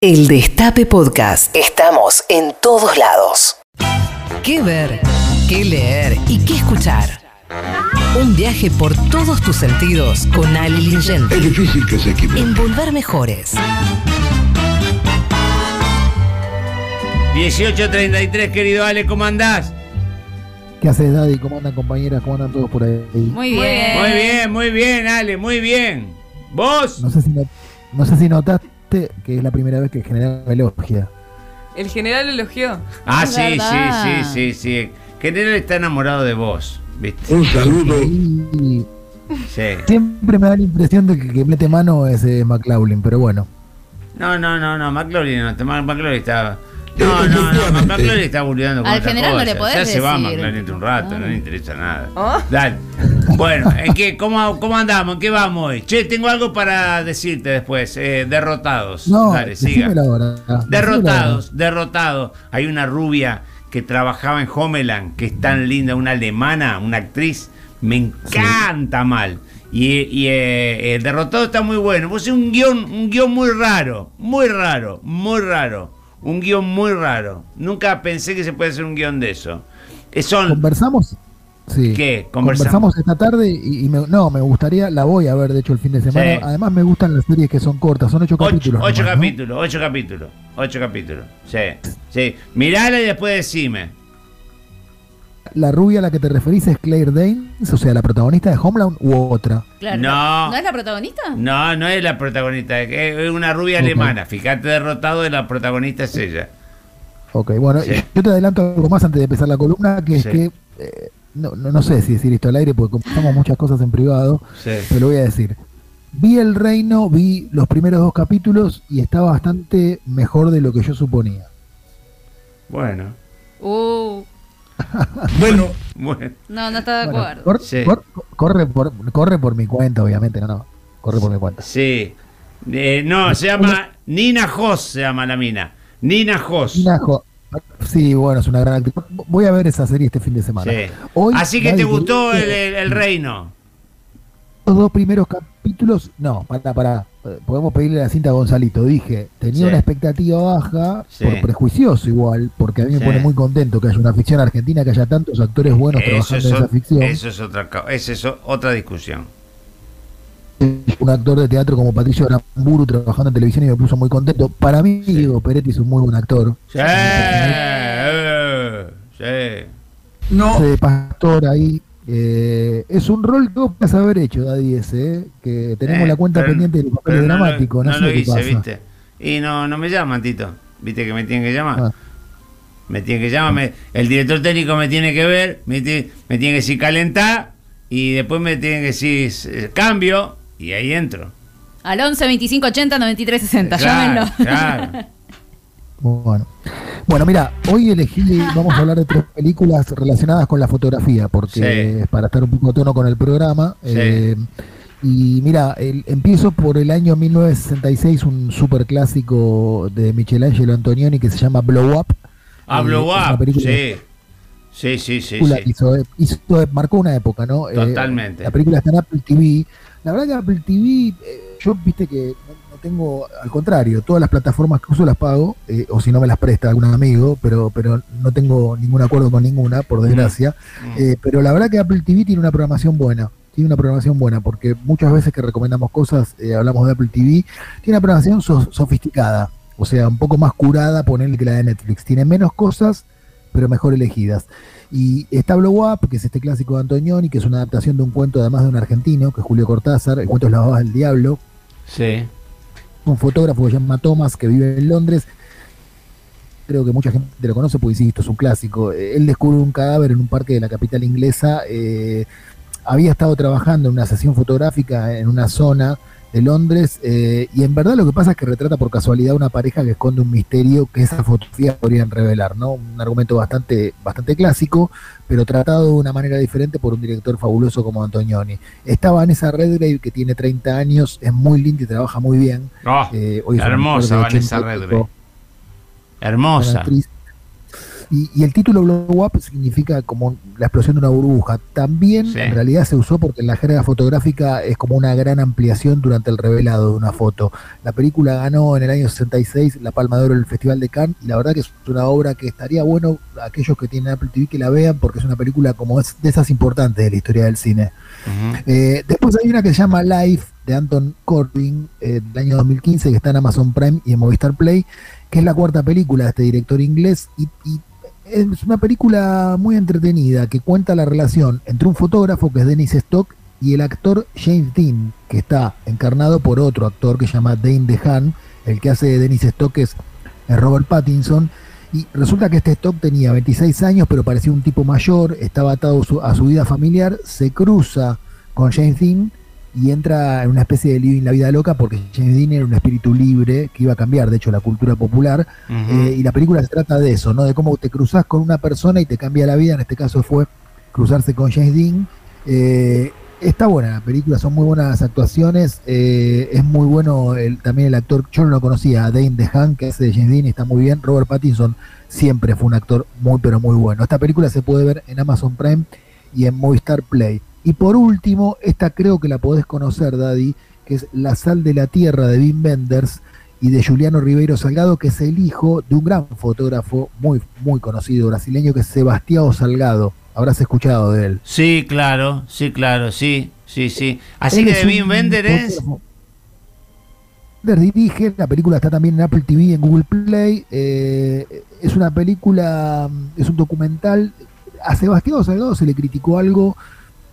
El Destape Podcast. Estamos en todos lados. ¿Qué ver? ¿Qué leer? ¿Y qué escuchar? Un viaje por todos tus sentidos con Ali Lingenti. Es difícil que se equivoque. En Volver Mejores. 18.33, querido Ale, ¿cómo andás? ¿Qué haces, Daddy? ¿Cómo andan, compañeras? ¿Cómo andan todos por ahí? Muy bien. Muy bien, muy bien, Ale, muy bien. ¿Vos? No sé si, no, no sé si notaste que es la primera vez que el general me elogia. El general elogió. Ah, Es sí, sí, verdad. sí, sí, sí. General está enamorado de vos, ¿viste? Un saludo. Sí. siempre me da la impresión de que el que mete mano es eh, McLaughlin, pero bueno. No, no, no, no, McLaurin no, McLaurin está... No, no, no. McLaurin está burlando con Al general no le podés Ya se va de un rato, no le interesa nada. ¿Oh? Dale. Bueno, ¿en qué, cómo, ¿cómo andamos? ¿En qué vamos hoy? Che, tengo algo para decirte después. eh, derrotados. No, Dale, siga. ahora. Derrotados, derrotados. Hay una rubia que trabajaba en Homeland, que es tan linda, una alemana, una actriz. Me encanta mal. Y, y, eh, eh, derrotado está muy bueno. Puse un guion, un guion muy raro, muy raro, muy raro. Un guion muy raro. Nunca pensé que se puede hacer un guion de eso. Eh, son ¿Conversamos? Sí. ¿Qué? Conversamos. Conversamos esta tarde y, y me- no, me gustaría, la voy a ver de hecho el fin de semana. Sí. Además me gustan las series que son cortas, son ocho, Ocho, capítulos. ocho nomás, ¿no? capítulos, ocho capítulos, ocho capítulos. Sí, sí. Mirala y después decime. La rubia a la que te referís es Claire Danes, o sea, la protagonista de Homeland u otra. Claro. No. ¿No es la protagonista? No, no es la protagonista, es una rubia alemana. Fíjate derrotado y la protagonista es ella. Ok, bueno, Sí. yo te adelanto algo más antes de empezar la columna, que es que, eh, no, no, no sé si decir esto al aire, porque conversamos muchas cosas en privado, Sí. pero lo voy a decir. Vi El Reino, vi los primeros dos capítulos y está bastante mejor de lo que yo suponía. Bueno, Uh, Bueno, bueno. no, no está de Bueno, acuerdo. cor- Sí. cor- corre, por, corre por mi cuenta, obviamente, no, no, corre por mi cuenta. Sí. Eh, no, se llama Nina Hoss, se llama la mina. Nina Hoss. Nina Jo- Sí, bueno, es una gran actriz. Voy a ver esa serie este fin de semana. Sí. Hoy, Así que te gustó el, el- el reino. Los dos primeros capítulos, no, para, para, podemos pedirle la cinta a Gonzalito. Dije, tenía Sí. una expectativa baja, Sí. por prejuicioso igual, porque a mí me Sí. pone muy contento que haya una ficción argentina, que haya tantos actores buenos Eso trabajando es, en esa ficción. eso es otra, es otra discusión. Un actor de teatro como Patricio Aramburu trabajando en televisión y me puso muy contento. Para mí, Sí. Diego Peretti es un muy buen actor. Sí, eh, sí. no. de pastor ahí. Eh, es un rol que vos podés haber hecho, Daddy, ese, eh, que tenemos Eh, la cuenta pero- pendiente del papel pero no lo- dramático. No, No, sé lo qué hice, pasa. ¿viste? Y no, no me llaman, Tito. ¿Viste que me tienen que llamar? Ah. Me tienen que llamar. me- el director técnico me tiene que ver, me, ti- me tiene que decir calentar y después me tiene que decir eh, cambio y ahí entro. Al 11 25 80 93 60. Claro, Llámenlo. claro. Bueno, bueno, mira, hoy elegí, vamos a hablar de tres películas relacionadas con la fotografía, porque Sí. es para estar un poco a tono con el programa. Sí. eh, y mira, el- empiezo por el año 1966, un super clásico de Michelangelo Antonioni que se llama Blow Up. Hablo Eh, guapo, película- sí. Sí, sí, sí. película sí. que hizo, hizo- marcó una época, ¿no? Eh, Totalmente. la película está en Apple TV. La verdad que Apple TV, yo viste que no, tengo, al contrario, todas las plataformas que uso las pago, eh, o si no me las presta algún amigo, pero, pero no tengo ningún acuerdo con ninguna, por desgracia. Mm. Eh, pero la verdad que Apple TV tiene una programación buena. Tiene una programación buena, porque muchas veces que recomendamos cosas, eh, hablamos de Apple TV, tiene una programación so- sofisticada, o sea, un poco más curada, ponerle que la de Netflix. Tiene menos cosas, pero mejor elegidas. Y está Blow Up, que es este clásico de Antonioni, que es una adaptación de un cuento además de un argentino, que es Julio Cortázar, el cuento es La babas del diablo, Sí. un fotógrafo que se llama Thomas, que vive en Londres. Creo que mucha gente lo conoce, porque insisto, es un clásico. Eh, Él descubre un cadáver en un parque de la capital inglesa. eh, había estado trabajando en una sesión fotográfica en una zona de Londres eh, y en verdad lo que pasa es que retrata por casualidad una pareja que esconde un misterio que esas fotografías podrían revelar, ¿no? Un argumento bastante, bastante clásico, pero tratado de una manera diferente por un director fabuloso como Antonioni. Está Vanessa Redgrave, que tiene 30 años, es muy linda y trabaja muy bien. Oh, Eh, hoy hermosa Vanessa 80 y pico, Redgrave. Hermosa. actriz. Y, y el título Blow Up significa como la explosión de una burbuja. También Sí. en realidad se usó porque en la jerga fotográfica es como una gran ampliación durante el revelado de una foto. La película ganó en el año 66 la Palma de Oro en el Festival de Cannes y la verdad que es una obra que estaría bueno aquellos que tienen Apple TV que la vean porque es una película como es de esas importantes de la historia del cine. Eh, después hay una que se llama Life de Anton Corbin eh, del año 2015 que está en Amazon Prime y en Movistar Play, que es la cuarta película de este director inglés y, y es una película muy entretenida que cuenta la relación entre un fotógrafo que es Dennis Stock y el actor James Dean, que está encarnado por otro actor que se llama Dane DeHaan, el que hace de Dennis Stock es, Robert Pattinson. Y resulta que este Stock tenía 26 años, pero parecía un tipo mayor, estaba atado a su vida familiar, se cruza con James Dean y entra en una especie de living la vida loca porque James Dean era un espíritu libre que iba a cambiar, de hecho, la cultura popular. Eh, y la película se trata de eso, ¿no? De cómo te cruzas con una persona y te cambia la vida. En este caso fue cruzarse con James Dean. Eh, está buena la película, son muy buenas las actuaciones. eh, es muy bueno el, también el actor, yo no lo conocía, Dane DeHaan, que hace de James Dean, y está muy bien. Robert Pattinson siempre fue un actor muy, pero muy bueno. Esta película se puede ver en Amazon Prime y en Movistar Play. Y por último, esta creo que la podés conocer, Daddy, que es La sal de la tierra de Wim Wenders y de Juliano Ribeiro Salgado, que es el hijo de un gran fotógrafo muy, muy conocido brasileño, que es Sebastião Salgado. Habrás escuchado de él. Sí, claro, sí, claro, sí, sí, sí. Así Él que de Wim un Wender es. Wenders dirige, la película está también en Apple TV, en Google Play. eh, es una película, mm, es un documental. A Sebastián Salgado se le criticó algo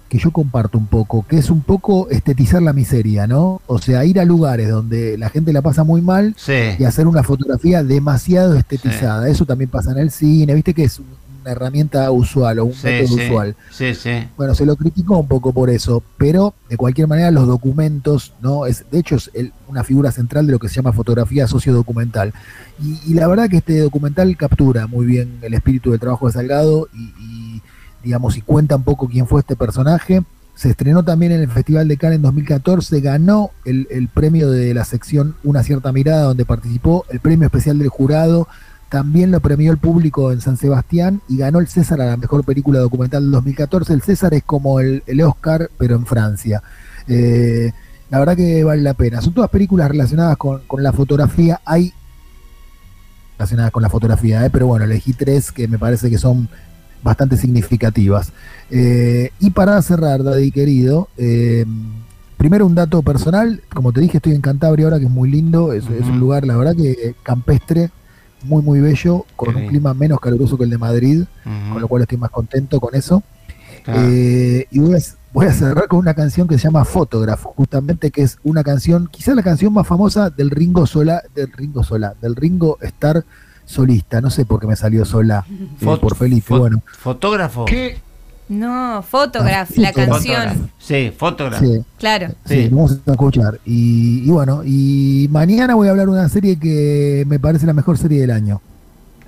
que yo comparto un poco, que es un poco estetizar la miseria, ¿no? O sea, ir a lugares donde la gente la pasa muy mal Sí. y hacer una fotografía demasiado estetizada. Eso también pasa en el cine, viste que es una herramienta usual o un Sí, método sí, usual. sí, sí. Bueno, se lo criticó un poco por eso, pero de cualquier manera los documentos, ¿no? Es, de hecho, es el- una figura central de lo que se llama fotografía sociodocumental. Y, y la verdad que este documental captura muy bien el espíritu del trabajo de Salgado y, y, digamos, y cuenta un poco quién fue este personaje. Se estrenó también en el Festival de Cannes en 2014, ganó el, el premio de la sección Una cierta mirada, donde participó, el premio especial del jurado, también lo premió el público en San Sebastián y ganó el César a la mejor película documental del 2014. El César es como el, el Oscar, pero en Francia. Eh, la verdad que vale la pena. Son todas películas relacionadas con, con la fotografía. Hay relacionadas con la fotografía, ¿eh? pero bueno, elegí tres que me parece que son bastante significativas. Eh, y para cerrar, Daddy querido, eh, primero un dato personal, como te dije, estoy en Cantabria ahora, que es muy lindo, es, es un lugar, la verdad, que campestre, muy, muy bello, con Qué un bien. clima menos caluroso que el de Madrid, con lo cual estoy más contento con eso. Eh, y voy a, voy a cerrar con una canción que se llama Photograph, justamente que es una canción, quizá la canción más famosa del Ringo Sola, del Ringo Sola, del Ringo Star solista. No sé por qué me salió sola eh, por Felipe. fot- Bueno, ¿Fotógrafo? No, Photograph, Ah, la Photograph. canción. Sí, fotógrafo. sí, Claro. sí, Sí. vamos a escuchar. Y, y bueno, y mañana voy a hablar de una serie que me parece la mejor serie del año.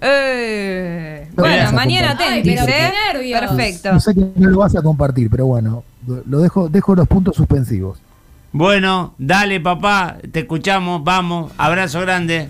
Eh, No bueno, mañana atentis, pero qué ¿eh? nervios. Perfecto. No sé que no lo vas a compartir, pero bueno, lo dejo, dejo los puntos suspensivos. Bueno, dale papá, te escuchamos, vamos, abrazo grande.